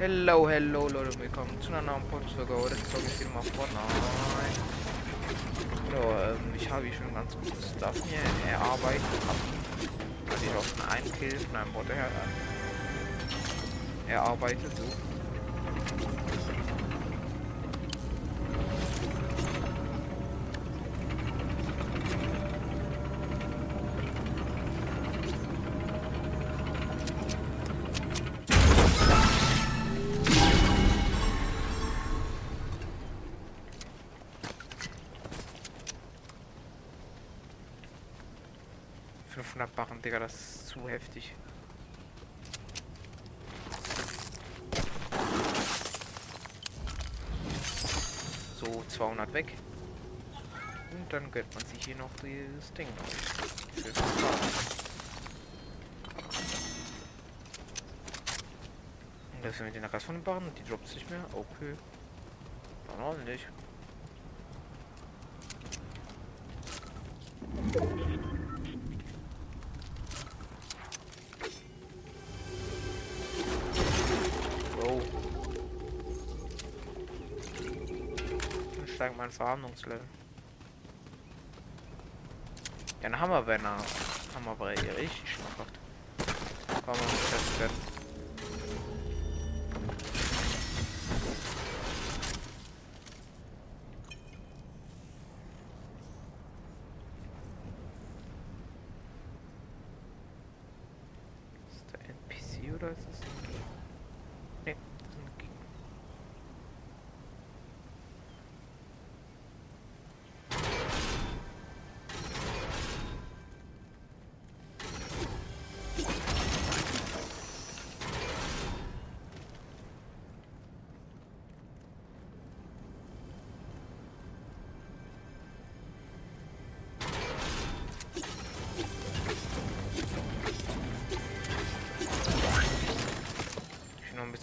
Hello, hello Leute, willkommen zu einer neuen Podcast-Folge. Heute zocke ich wieder mal Fortnite. Ja, ähm, ich habe hier schon ganz gutes Stuff mir erarbeitet. Also ich auch schon einen Kill von einem Bot her erarbeitet. So. Barren, Digga, das ist zu heftig. So, 200 weg. Und dann gönnt man sich hier noch dieses Ding Und das mit den Rest von den Barren, die droppt sich mehr. Okay. Dann ordentlich. Steigt mein Verhandlungslevel. Ja, ein Hammerwenner. Hammerbrei, richtig schmackhaft. Kann man nicht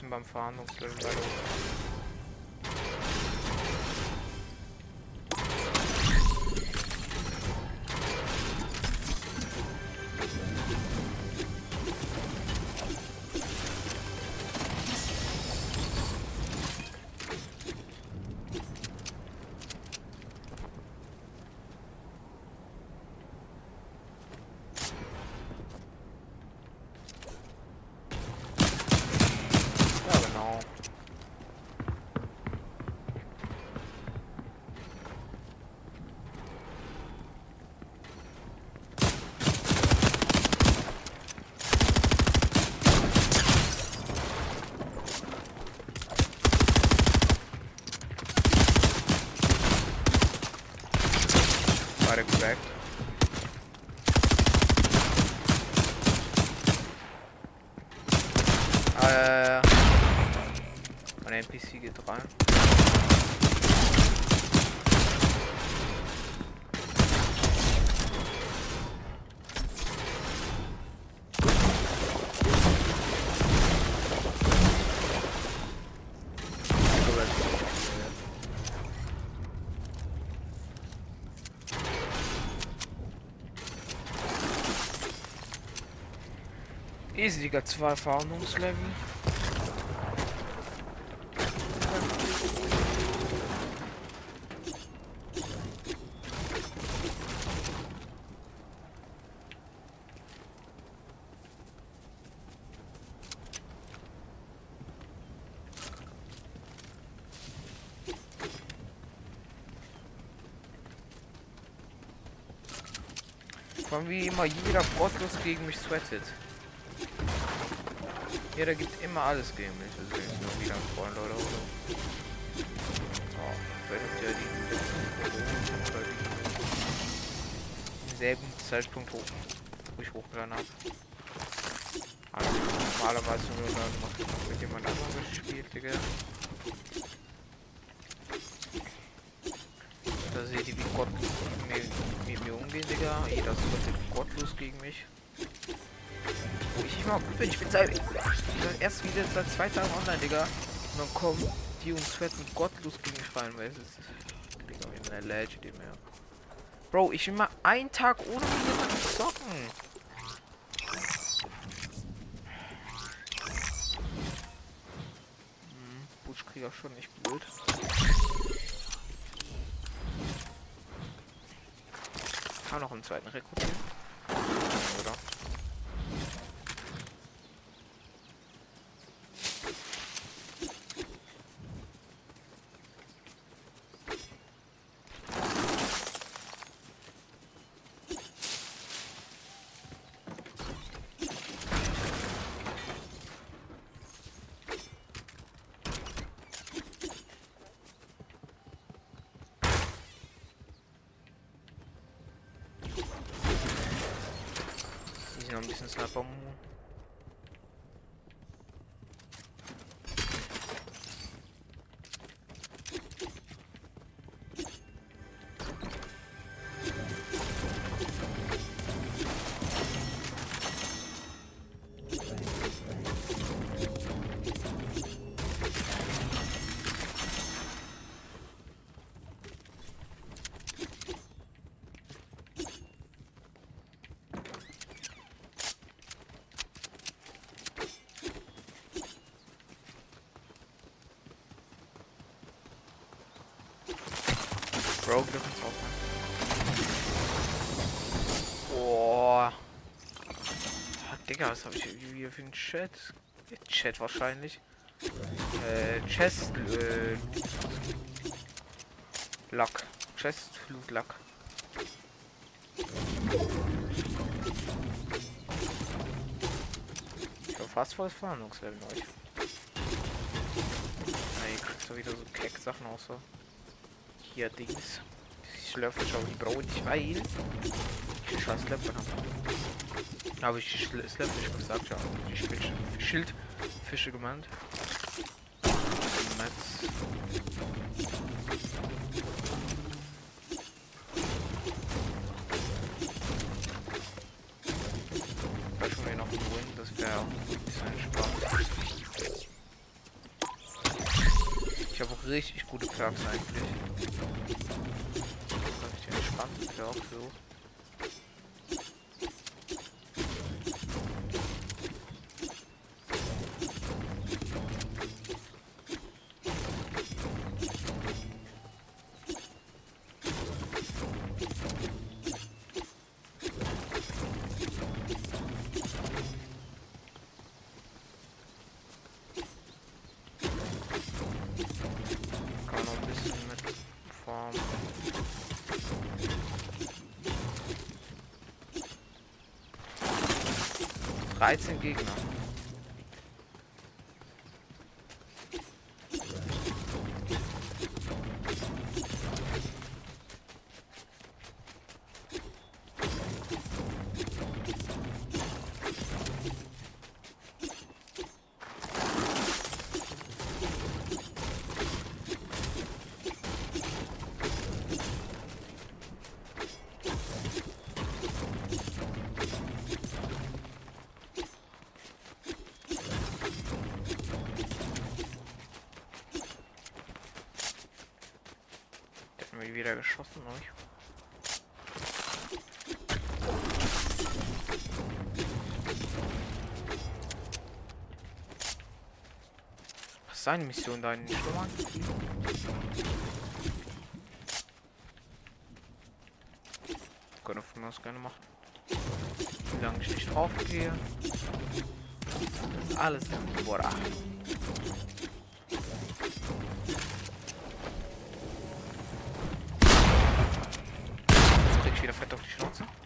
beim Verhandlungslevel weiter. Beide Äh, mein NPC geht rein. Easy, Digga, zwei Erfahrungslevel. wie immer jeder gottlos gegen mich sweatet. Ja, da gibt immer alles gegen mich. Jetzt nur wieder Freund oder so. Oh, vielleicht ja die letzten oder Zeitpunkt hoch, wo ich hochgeladen habe. Also normalerweise nur dann macht mit jemand anderem gespielt, Digga. Da seht ihr, wie Gott mit mir umgehen, Digga. Jeder ist gottlos gegen mich. Ich bin, ich bin seit erst wieder seit zwei Tagen online, Digga. Und dann kommen die und zwetten gottlos gegen mich rein, weil es ist. Digga, wie eine Legend mehr. Bro, ich will mal einen Tag ohne jemanden zocken. Krieger schon nicht blöd. Kann noch einen zweiten rekrutieren. Oder? Easy noch ein bisschen Sniper. Wir dürfen drauf Boah. Ah, Digga, was habe ich hier für einen Chat? Chat wahrscheinlich. Äh, Chest, äh, Luck. Chest, Loot, Luck. Ich war fast voll Verhandlungslevel euch. Ey, kriegt so wieder so Keck-Sachen auch so hier Dings. Ich schlürfe schon die Brot weil ich scheiß Slapper habe. Aber ich Slapper ich gesagt, ja. Ich bin Schildfische gemeint. Ich habe auch richtig gute Perks eigentlich. Richtig entspannte Perks so. Kann 13 Gegner. Der hat mir wieder geschossen, euch. Was seine Mission da in den Schlummern? Können von mir gerne machen. Wie lange ich nicht drauf gehe. Alles Bora. Jetzt krieg ich wieder fett auf die Schnauze.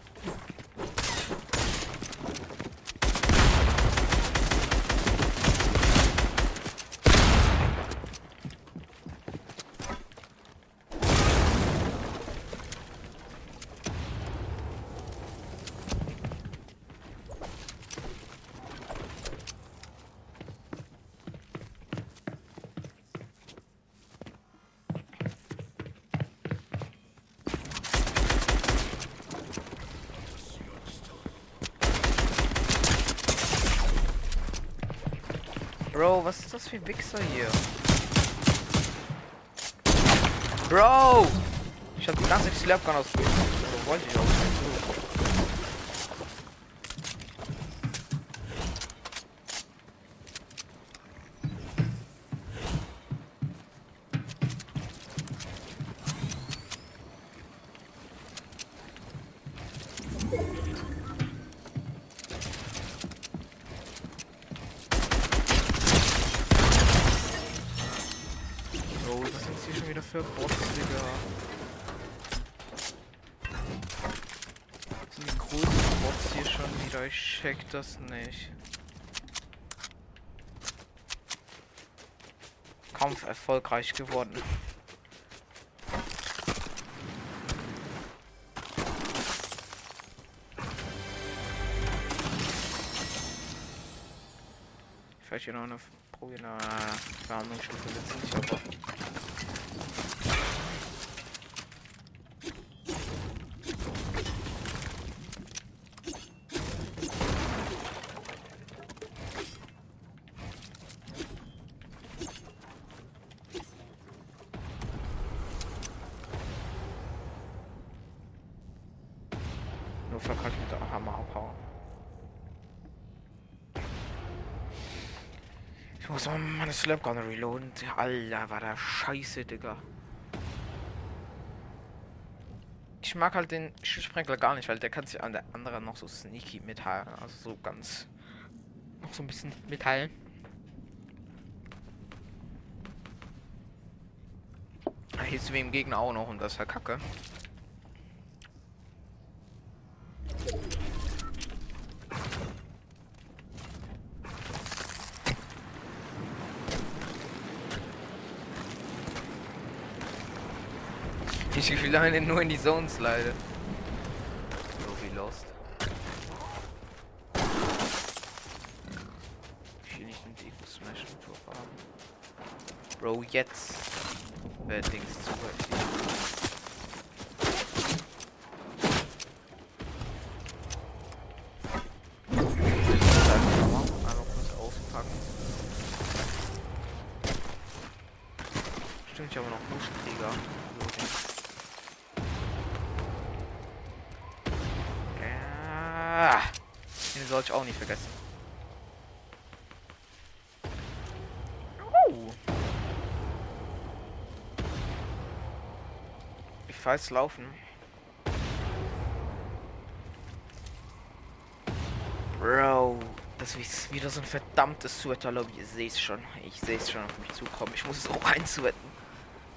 Bro, was ist das für ein Wichser hier? Bro! Ich hab die ganze Slapgun ausgespielt. So wollte ich auch. Das hier schon wieder für Bots, Digga? Sind die großen Bots hier schon wieder? Ich check das nicht. Kampf erfolgreich geworden. Vielleicht hier noch eine probieren, eine Verhandlungsstufe jetzt nicht, aber. Nur verkackt mit der Hammer abhauen. Ich muss mal meine Slapgun reloaden. Alter, war der scheiße, Digga. Ich mag halt den Schusssprenkel gar nicht, weil der kann sich an der anderen noch so sneaky mitteilen. Also so ganz. Noch so ein bisschen mitteilen. Hier ist wie im Gegner auch noch und das ist ja kacke. Eine nur in die Zones leider. So wie Lost. Will nicht den Deko Smash Motor haben. Bro, jetzt wäre Dings zu weit hier. Stimmt, ich habe noch Buschkrieger. Den soll ich auch nicht vergessen. Oh. Ich weiß laufen. Bro, das ist wieder so ein verdammtes Sweater-Lobby. Ihr seht schon. Ich sehe es schon auf mich zukommen. Ich muss es auch einzuwetten,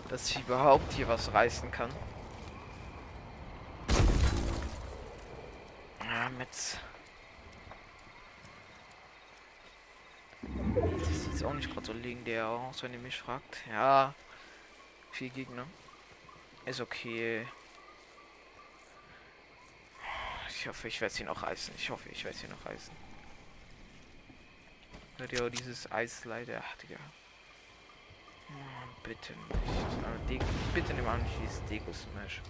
dass ich überhaupt hier was reißen kann. Ja, mit. Sieht auch nicht gerade so legendär aus, wenn ihr mich fragt. Ja, vier Gegner. Ist okay. Ich hoffe, ich werde sie noch reißen. Ich hoffe, ich werde sie noch reißen. Hört ihr auch dieses Eis leider? Ach, Digga. Oh, bitte nicht. Bitte nimm an, nicht dieses Deko Smash.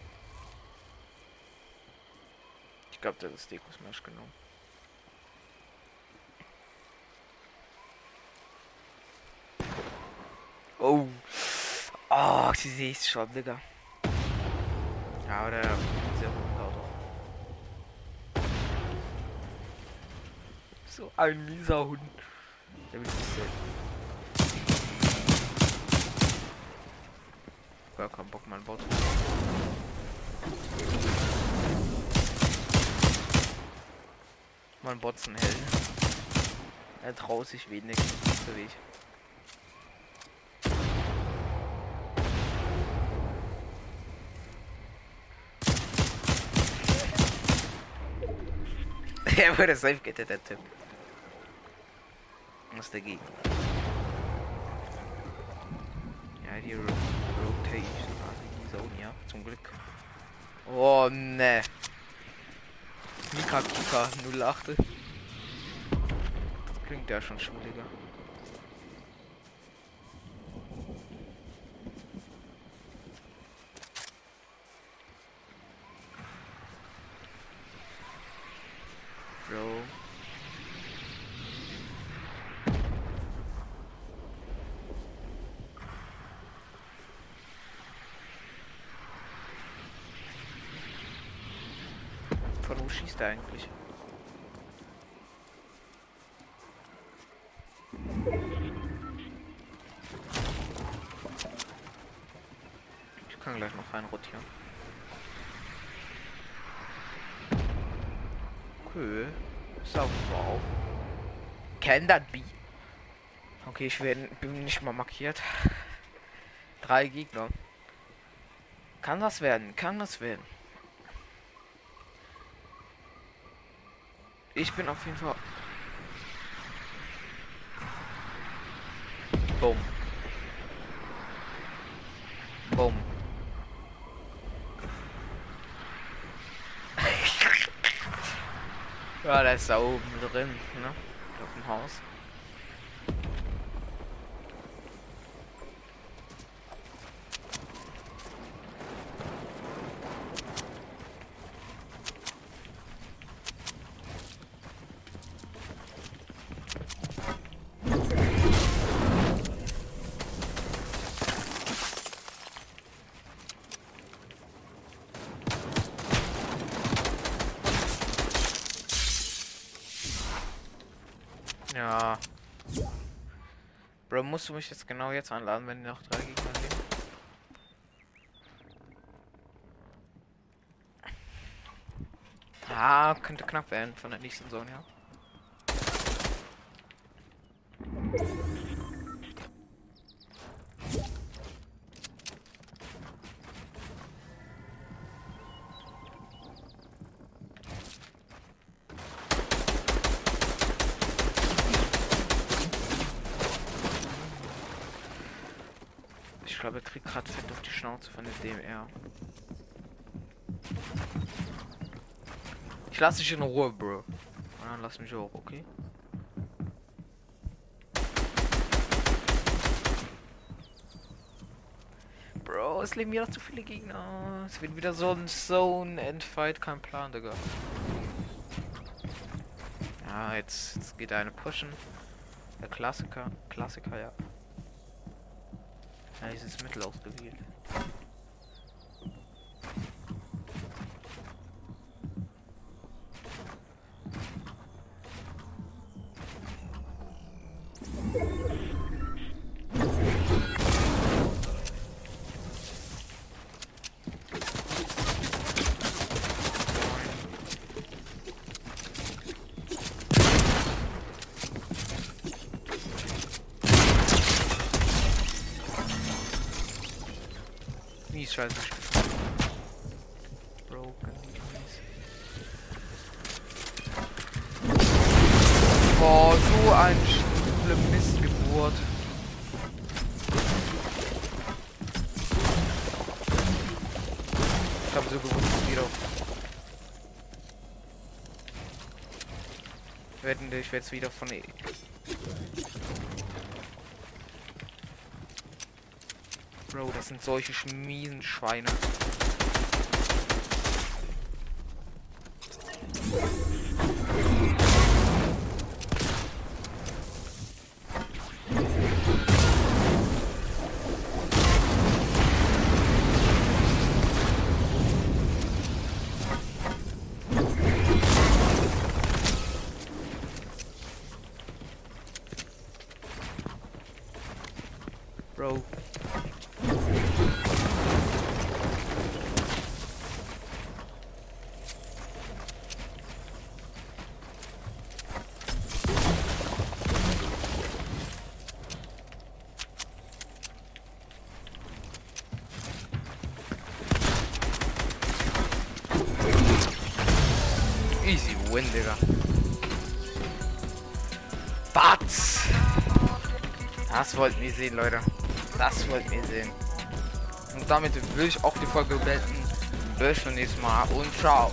Ich glaube, das ist Deko Smash genommen. Oh. Sehe es schon, Digga. Ja, oder dieser Hund. So ein mieser Hund. Der sehen. Gar keinen Bock, mein Bot. Mein Botzen hell. Er traut sich wenig, so wie ich. Er wurde safe gettet, der Typ. Was dagegen? Ja, die Ro Rotation, also die Zone, ja, zum Glück. Oh, ne. Mika Kika 08. Klingt ja schon schuliger. Bro. Von wo schießt er eigentlich? Ich kann gleich noch rein rotieren. Okay. So, wow. Can that be? Okay, ich werd, bin nicht mal markiert. Drei Gegner. Kann das werden? Kann das werden? Ich bin auf jeden Fall. Boom. Boom. ja, der ist da oben drin, ne? Auf dem Haus. Ja. Bro, musst du mich jetzt genau jetzt anladen, wenn noch drei Gegner leben? Ah, könnte knapp werden von der nächsten Zone, ja. Ich glaube, er kriegt gerade fett auf die Schnauze von der Ich lasse dich in Ruhe, Bro. Und dann lass mich hoch, okay? Bro, es leben wieder zu viele Gegner. Es wird wieder so ein Zone-Endfight, kein Plan, Digga. Ja, jetzt, jetzt geht eine pushen. Der Klassiker, Klassiker, ja. Ja, dieses Mittel ausgewählt. Mies scheiße. Broken. Boah, so ein schlimme Missgeburt. Ich habe so gewusst, wieder. Ich werde jetzt wieder von Bro, das sind solche schmiesen Schweine. Wollten wir sehen, Leute. Das wollten wir sehen. Und damit will ich auch die Folge beenden. Bis zum nächsten Mal und ciao.